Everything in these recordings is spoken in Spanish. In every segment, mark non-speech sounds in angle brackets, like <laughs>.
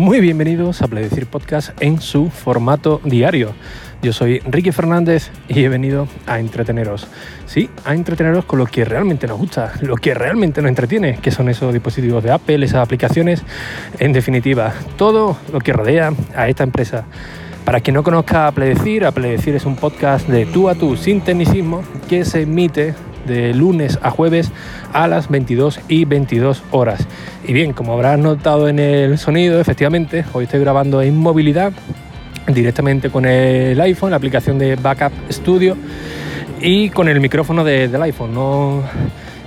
Muy bienvenidos a Pledecir Podcast en su formato diario. Yo soy Ricky Fernández y he venido a entreteneros. Sí, a entreteneros con lo que realmente nos gusta, lo que realmente nos entretiene, que son esos dispositivos de Apple, esas aplicaciones, en definitiva, todo lo que rodea a esta empresa. Para quien no conozca a Pledecir, Pledecir es un podcast de tú a tú sin tecnicismo que se emite de lunes a jueves a las 22 y 22 horas. Y bien, como habrás notado en el sonido, efectivamente, hoy estoy grabando en movilidad directamente con el iPhone, la aplicación de Backup Studio y con el micrófono del iPhone. No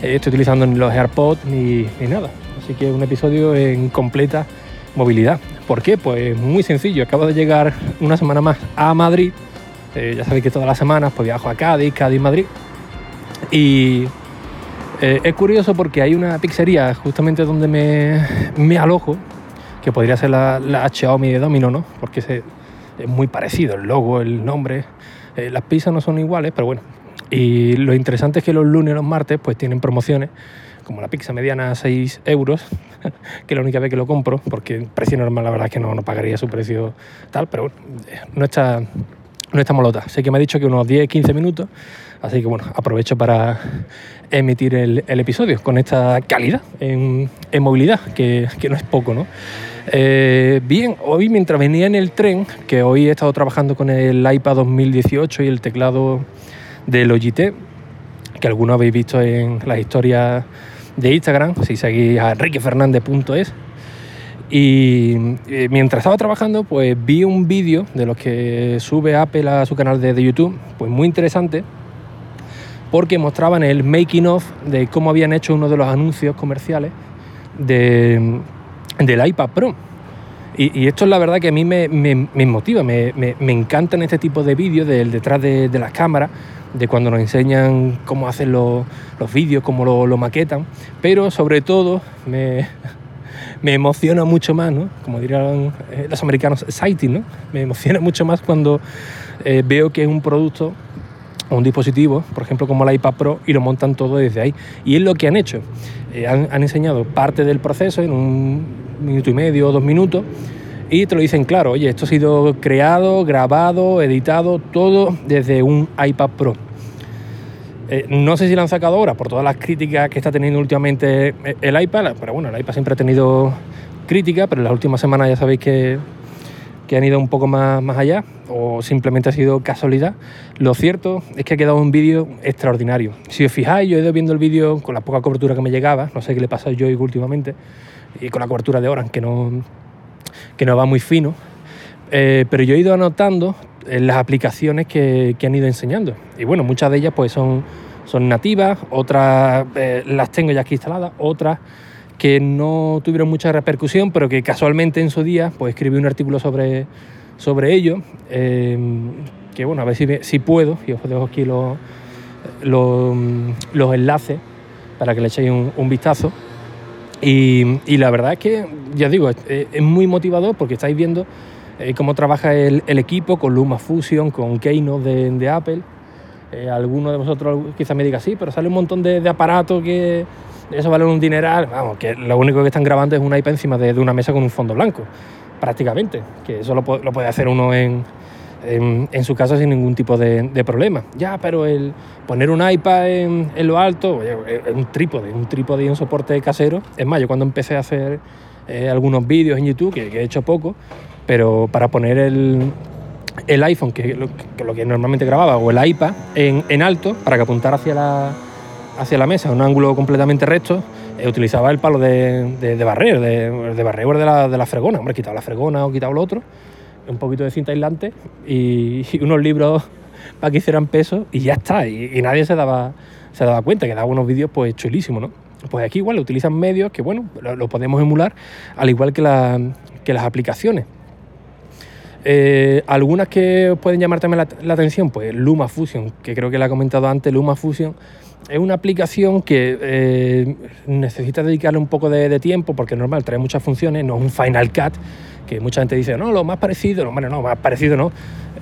estoy utilizando ni los AirPods ni, ni nada. Así que un episodio en completa movilidad. ¿Por qué? Pues muy sencillo. Acabo de llegar una semana más a Madrid. Eh, ya sabéis que todas las semanas pues viajo a Cádiz, Cádiz, Madrid. Y eh, es curioso porque hay una pizzería justamente donde me, alojo, que podría ser la, la Xiaomi de Domino, ¿no? Porque es muy parecido el logo, el nombre. Eh, las pizzas no son iguales, pero bueno. Y lo interesante es que los lunes y los martes pues tienen promociones, como la pizza mediana a 6 euros, <laughs> que es la única vez que lo compro, porque precio normal la verdad es que no, no pagaría su precio tal, pero bueno, no está, no está molota. Sé que me ha dicho que unos 10-15 minutos Así que bueno, aprovecho para emitir el, episodio con esta calidad en, movilidad, que, no es poco, ¿no? Eh, bien, hoy mientras venía en el tren, que hoy he estado trabajando con el iPad 2018 y el teclado del Logitech, que algunos habéis visto en las historias de Instagram, si seguís a enriquefernandez.es. Y eh, mientras estaba trabajando, pues vi un vídeo de los que sube Apple a su canal de, de YouTube, pues muy interesante, porque mostraban el making of de cómo habían hecho uno de los anuncios comerciales de, del iPad Pro. Y, esto es la verdad que a mí me, motiva, me, encantan este tipo de vídeos del detrás de, las cámaras, de cuando nos enseñan cómo hacen los, vídeos, cómo lo, maquetan, pero sobre todo me, emociona mucho más, ¿no? como dirían eh, los americanos, exciting, ¿no? me emociona mucho más cuando eh, veo que es un producto un dispositivo, por ejemplo como el iPad Pro, y lo montan todo desde ahí. Y es lo que han hecho. Eh, han, enseñado parte del proceso en un minuto y medio o dos minutos y te lo dicen claro, oye, esto ha sido creado, grabado, editado, todo desde un iPad Pro. Eh, no sé si lo han sacado ahora por todas las críticas que está teniendo últimamente el iPad, pero bueno, el iPad siempre ha tenido crítica, pero en las últimas semanas ya sabéis que que han ido un poco más, más allá o simplemente ha sido casualidad. Lo cierto es que ha quedado un vídeo extraordinario. Si os fijáis, yo he ido viendo el vídeo con la poca cobertura que me llegaba, no sé qué le pasa a Joy últimamente, y con la cobertura de Orange que no, que no va muy fino, eh, pero yo he ido anotando las aplicaciones que, que, han ido enseñando. Y bueno, muchas de ellas pues son, son nativas, otras eh, las tengo ya aquí instaladas, otras que no tuvieron mucha repercusión, pero que casualmente en su día pues escribí un artículo sobre, sobre ello, eh, que bueno, a ver si, si, puedo, y os dejo aquí los, los, enlaces para que le echéis un, vistazo. Y, y, la verdad es que, ya digo, es, muy motivador porque estáis viendo eh, cómo trabaja el, equipo con LumaFusion, con Keynote de, Apple. Eh, alguno de vosotros quizás me diga, sí, pero sale un montón de, de aparatos que, eso vale un dineral, vamos, que lo único que están grabando es una iPad encima de, una mesa con un fondo blanco, prácticamente, que eso lo, puede hacer uno en, en, su casa sin ningún tipo de, problema. Ya, pero el poner un iPad en, lo alto, un trípode, un trípode y un soporte casero. Es más, yo cuando empecé a hacer eh, algunos vídeos en YouTube, que, he hecho poco, pero para poner el, el iPhone, que lo, que lo, que normalmente grababa, o el iPad en, en alto, para que apuntara hacia la hacia la mesa, un ángulo completamente recto, eh, utilizaba el palo de, de, barrer, de, de barrer de la, de la fregona. Hombre, quitaba la fregona o quitaba lo otro, un poquito de cinta aislante y, unos libros para que hicieran peso y ya está. Y, nadie se daba, se daba cuenta que daba unos vídeos pues chulísimos, ¿no? Pues aquí igual utilizan medios que, bueno, lo, podemos emular, al igual que, la, que las aplicaciones. Eh, algunas que pueden llamar también la, atención, pues Luma Fusion, que creo que la ha comentado antes, Luma Fusion. Es una aplicación que eh, necesita dedicarle un poco de, tiempo porque es normal, trae muchas funciones, no es un Final Cut, que mucha gente dice, no, lo más parecido, no, bueno, no, más parecido no,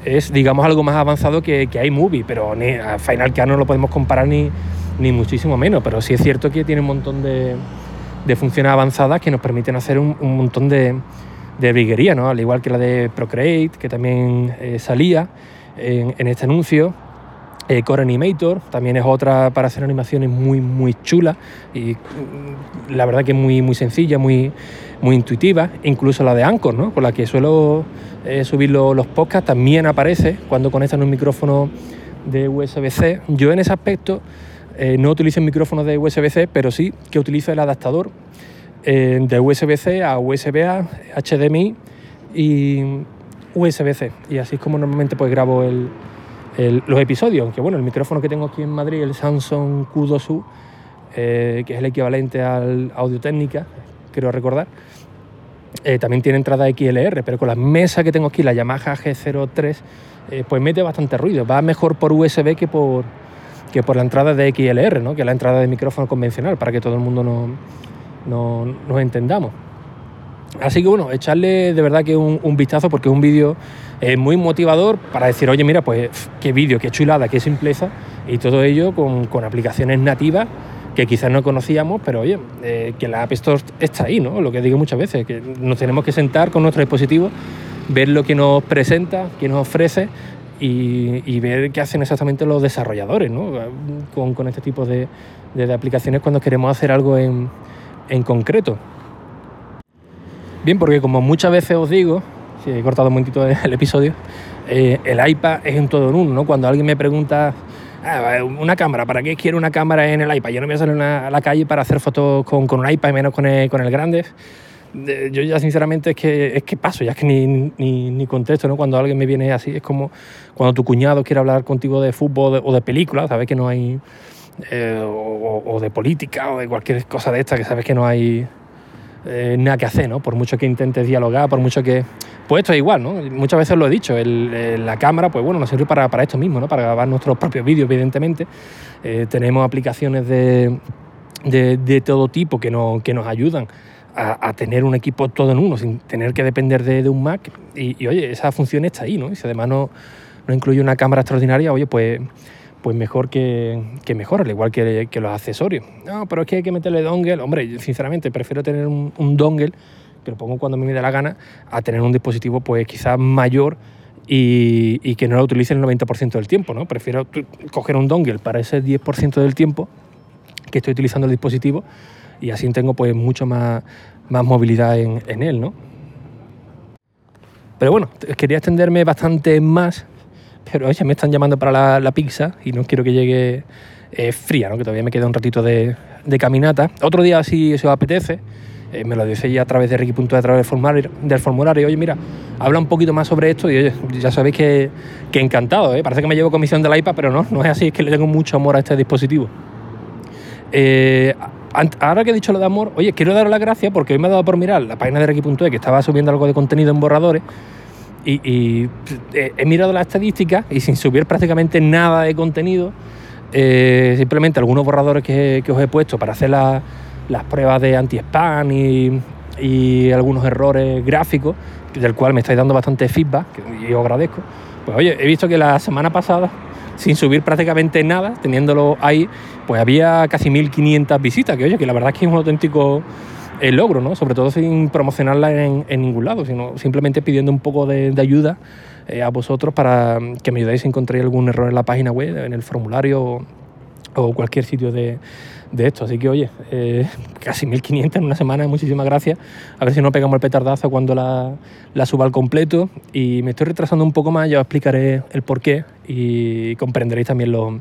es digamos algo más avanzado que, que iMovie, pero a Final Cut no lo podemos comparar ni, ni muchísimo menos, pero sí es cierto que tiene un montón de, funciones avanzadas que nos permiten hacer un, montón de, de briguería, ¿no? al igual que la de Procreate, que también eh, salía en, este anuncio. Eh, Core Animator también es otra para hacer animaciones muy, muy chula y mm, la verdad que es muy, muy sencilla, muy, muy intuitiva. Incluso la de Anchor, ¿no? con la que suelo eh, subir los podcasts, también aparece cuando conectan un micrófono de USB-C. Yo en ese aspecto no utilizo el micrófono de USB-C, pero sí que utilizo el adaptador de USB-C a USB-A, HDMI y USB-C. Y así es como normalmente pues grabo los episodios. Aunque bueno, el micrófono que tengo aquí en Madrid, el Samsung Q2U, eh, que es el equivalente al Audio Técnica, quiero recordar, eh, también tiene entrada XLR, pero con la mesa que tengo aquí, la Yamaha G03, eh, pues mete bastante ruido. Va mejor por USB que por, que por la entrada de XLR, ¿no? que es la entrada de micrófono convencional, para que todo el mundo no, no, nos entendamos. Así que bueno, echarle de verdad que un, vistazo porque es un vídeo eh, muy motivador para decir, oye, mira, pues qué vídeo, qué chulada, qué simpleza y todo ello con, con aplicaciones nativas que quizás no conocíamos, pero oye, eh, que la App Store está ahí, ¿no? Lo que digo muchas veces, que nos tenemos que sentar con nuestro dispositivo, ver lo que nos presenta, qué nos ofrece y, ver qué hacen exactamente los desarrolladores, ¿no? Con, con este tipo de, de aplicaciones cuando queremos hacer algo en en concreto. Bien, porque como muchas veces os digo, si he cortado un momentito el episodio, eh, el iPad es en todo en uno, ¿no? Cuando alguien me pregunta, ah, una cámara, ¿para qué quiero una cámara en el iPad? Yo no voy a salir a la calle para hacer fotos con, con un iPad y menos con el, con el grande. Yo ya sinceramente es que, es que paso, ya es que ni, ni, ni, contesto, ¿no? Cuando alguien me viene así, es como cuando tu cuñado quiere hablar contigo de fútbol o de, películas, sabes que no hay eh, o, de política o de cualquier cosa de esta que sabes que no hay eh, nada que hacer, ¿no? Por mucho que intentes dialogar, por mucho que... Pues esto es igual, ¿no? Muchas veces lo he dicho, la cámara, pues bueno, nos sirve para, para esto mismo, ¿no? Para grabar nuestros propios vídeos, evidentemente. Eh, tenemos aplicaciones de, de, todo tipo que, no, que nos ayudan a, tener un equipo todo en uno, sin tener que depender de, de un Mac. Y, y, oye, esa función está ahí, ¿no? Y si además no, no incluye una cámara extraordinaria, oye, pues pues mejor que, mejor, al igual que, los accesorios. No, pero es que hay que meterle dongle. Hombre, sinceramente prefiero tener un, dongle, que lo pongo cuando me da la gana, a tener un dispositivo pues quizás mayor y, que no lo utilice el 90% del tiempo. ¿no? Prefiero coger un dongle para ese 10% del tiempo que estoy utilizando el dispositivo y así tengo pues mucho más, más movilidad en, en él. ¿no? Pero bueno, quería extenderme bastante más pero oye, me están llamando para la, pizza y no quiero que llegue eh, fría, ¿no? que todavía me queda un ratito de, caminata. Otro día, si os apetece, eh, me lo decís a través de Ricky.de, a través del formulario, del formulario. Oye, mira, habla un poquito más sobre esto y oye, ya sabéis que, encantado. ¿eh? Parece que me llevo comisión del iPad, pero no, no es así, es que le tengo mucho amor a este dispositivo. ahora que he dicho lo de amor, oye, quiero daros las gracias porque hoy me ha dado por mirar la página de Ricky.de que estaba subiendo algo de contenido en borradores y, eh, he mirado las estadísticas y sin subir prácticamente nada de contenido, eh, simplemente algunos borradores que, os he puesto para hacer las pruebas de anti-spam y, algunos errores gráficos, del cual me estáis dando bastante feedback, y os agradezco. Pues oye, he visto que la semana pasada, sin subir prácticamente nada, teniéndolo ahí, pues había casi 1500 visitas, que oye, que la verdad es que es un auténtico el logro, ¿no? Sobre todo sin promocionarla en, ningún lado, sino simplemente pidiendo un poco de, ayuda eh, a vosotros para que me ayudéis a encontrar algún error en la página web, en el formulario o, cualquier sitio de, esto. Así que, oye, eh, <laughs> casi 1500 en una semana, muchísimas gracias. A ver si no pegamos el petardazo cuando la, la suba al completo. Y me estoy retrasando un poco más, ya os explicaré el por qué y comprenderéis también los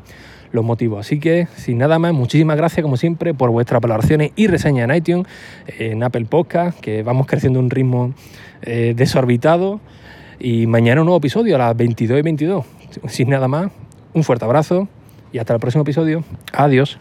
los motivos. Así que, sin nada más, muchísimas gracias como siempre por vuestras valoraciones y reseñas en iTunes, en Apple Podcast, que vamos creciendo a un ritmo eh, desorbitado. Y mañana un nuevo episodio a las 22 y 22. Sin nada más, un fuerte abrazo y hasta el próximo episodio. Adiós.